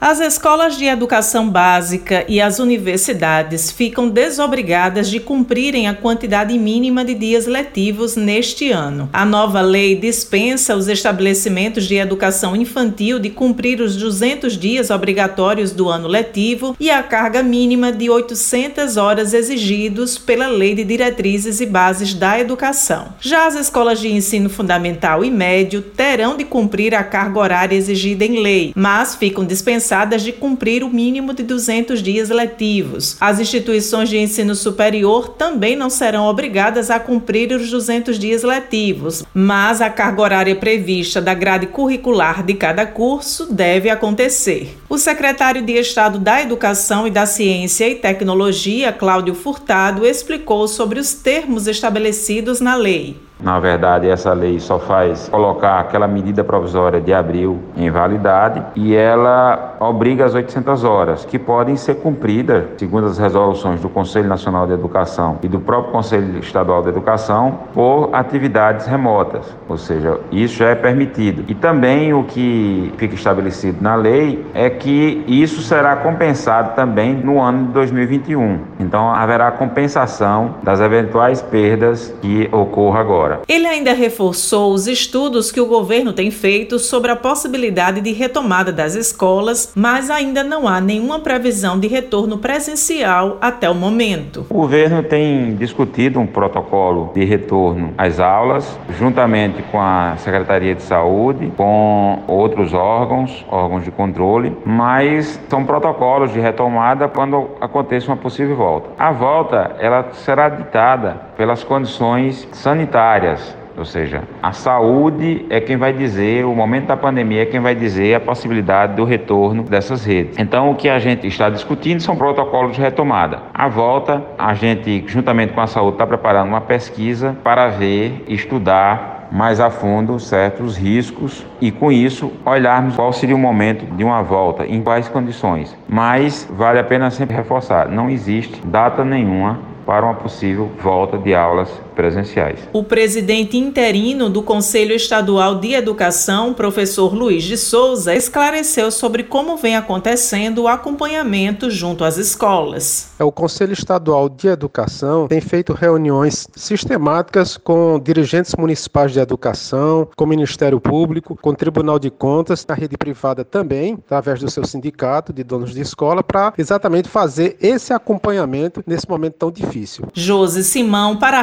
As escolas de educação básica e as universidades ficam desobrigadas de cumprirem a quantidade mínima de dias letivos neste ano. A nova lei dispensa os estabelecimentos de educação infantil de cumprir os 200 dias obrigatórios do ano letivo e a carga mínima de 800 horas exigidos pela Lei de Diretrizes e Bases da Educação. Já as escolas de ensino fundamental e médio terão de cumprir a carga horária exigida em lei, mas ficam dispensadas dispensadas de cumprir o mínimo de 200 dias letivos. As instituições de ensino superior também não serão obrigadas a cumprir os 200 dias letivos, mas a carga horária prevista da grade curricular de cada curso deve acontecer. O secretário de Estado da Educação e da Ciência e Tecnologia, Cláudio Furtado, explicou sobre os termos estabelecidos na lei. Na verdade, essa lei só faz colocar aquela medida provisória de abril em validade e ela obriga as 800 horas, que podem ser cumpridas, segundo as resoluções do Conselho Nacional de Educação e do próprio Conselho Estadual de Educação, por atividades remotas, ou seja, isso já é permitido. E também o que fica estabelecido na lei é que isso será compensado também no ano de 2021. Então, haverá compensação das eventuais perdas que ocorram agora. Ele ainda reforçou os estudos que o governo tem feito sobre a possibilidade de retomada das escolas, mas ainda não há nenhuma previsão de retorno presencial até o momento. O governo tem discutido um protocolo de retorno às aulas, juntamente com a Secretaria de Saúde, com outros órgãos, órgãos de controle, mas são protocolos de retomada quando aconteça uma possível volta. A volta ela será ditada pelas condições sanitárias, ou seja, a saúde é quem vai dizer, o momento da pandemia é quem vai dizer a possibilidade do retorno dessas redes. Então, o que a gente está discutindo são protocolos de retomada. A volta, a gente, juntamente com a saúde, está preparando uma pesquisa para ver, estudar mais a fundo certos riscos e com isso olharmos qual seria o momento de uma volta, em quais condições. Mas vale a pena sempre reforçar, não existe data nenhuma para uma possível volta de aulas presenciais. O presidente interino do Conselho Estadual de Educação, professor Luiz de Souza, esclareceu sobre como vem acontecendo o acompanhamento junto às escolas. É, o Conselho Estadual de Educação tem feito reuniões sistemáticas com dirigentes municipais de educação, com o Ministério Público, com o Tribunal de Contas, na rede privada também, através do seu sindicato de donos de escola, para exatamente fazer esse acompanhamento nesse momento tão difícil. Josi Simão para a